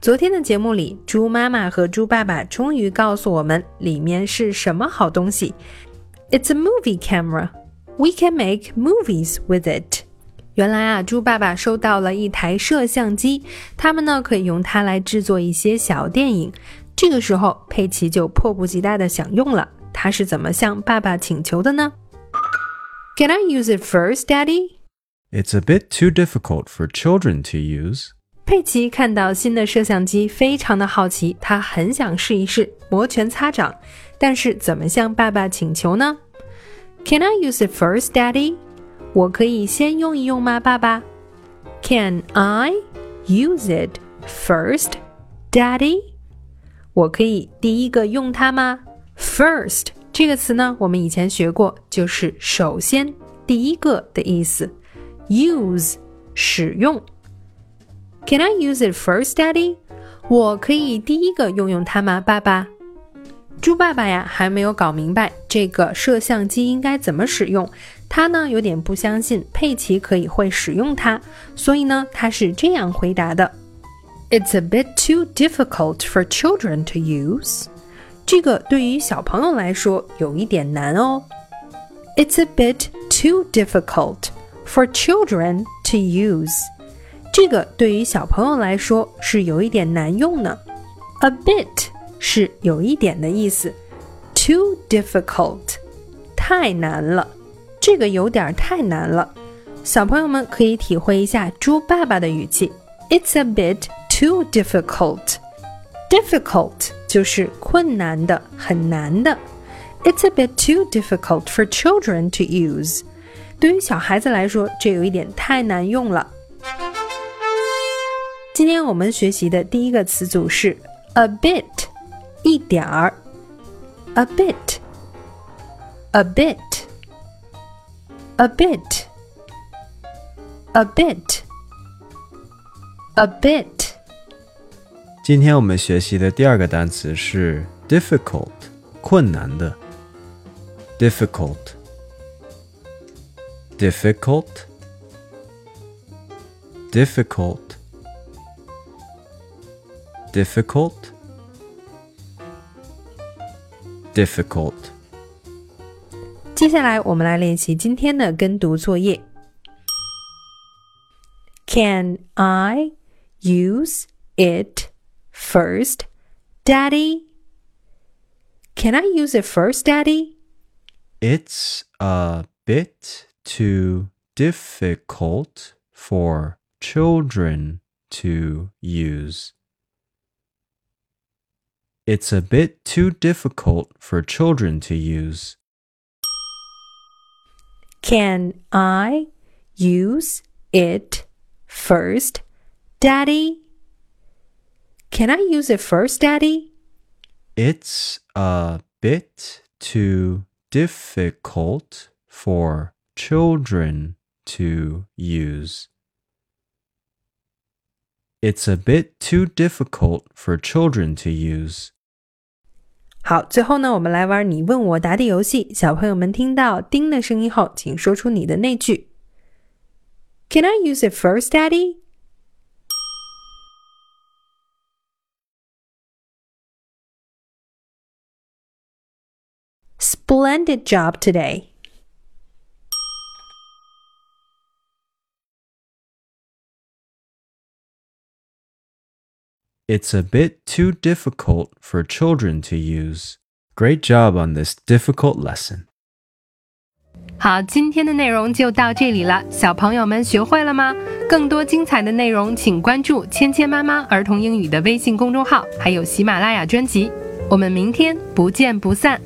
昨天的节目里，猪妈妈和猪爸爸终于告诉我们里面是什么好东西。It's a movie camera. We can make movies with it. 原来啊，猪爸爸收到了一台摄像机，他们呢可以用它来制作一些小电影。这个时候，佩奇就迫不及待的想用了。他是怎么向爸爸请求的呢？Can I use it first, Daddy? It's a bit too difficult for children to use. 佩奇看到新的摄像机，非常的好奇，他很想试一试，摩拳擦掌。但是怎么向爸爸请求呢？Can I use it first, Daddy？我可以先用一用吗，爸爸？Can I use it first, Daddy？我可以第一个用它吗？First 这个词呢，我们以前学过，就是首先、第一个的意思。Use 使用。Can I use it first, Daddy？我可以第一个用用它吗，爸爸？猪爸爸呀，还没有搞明白这个摄像机应该怎么使用。他呢，有点不相信佩奇可以会使用它，所以呢，他是这样回答的：It's a bit too difficult for children to use。这个对于小朋友来说有一点难哦。It's a bit too difficult for children to use。 这个对于小朋友来说是有一点难用呢。A bit 是有一点的意思，too difficult 太难了，这个有点太难了。小朋友们可以体会一下猪爸爸的语气，It's a bit too difficult。difficult 就是困难的、很难的。It's a bit too difficult for children to use。对于小孩子来说，这有一点太难用了。今天我们学习的第一个词组是 a bit，一点儿，a bit，a bit，a bit，a bit，a bit。今天我们学习的第二个单词是 difficult，困难的。difficult，difficult，difficult。difficult, difficult. 接下来我们来练习今天的跟读作业。Can I use it first, Daddy? Can I use it first, Daddy? It's a bit too difficult for children to use. It's a bit too difficult for children to use. Can I use it first, Daddy? Can I use it first, Daddy? It's a bit too difficult for children to use. It's a bit too difficult for children to use. 好，最后呢，我们来玩你问我答的游戏。小朋友们听到“叮”的声音后，请说出你的那句。Can I use it first, Daddy? Splendid job today. It's a bit too difficult for children to use. Great job on this difficult lesson. 好，今天的内容就到这里了，小朋友们学会了吗？更多精彩的内容，请关注“芊芊妈妈儿童英语”的微信公众号，还有喜马拉雅专辑。我们明天不见不散。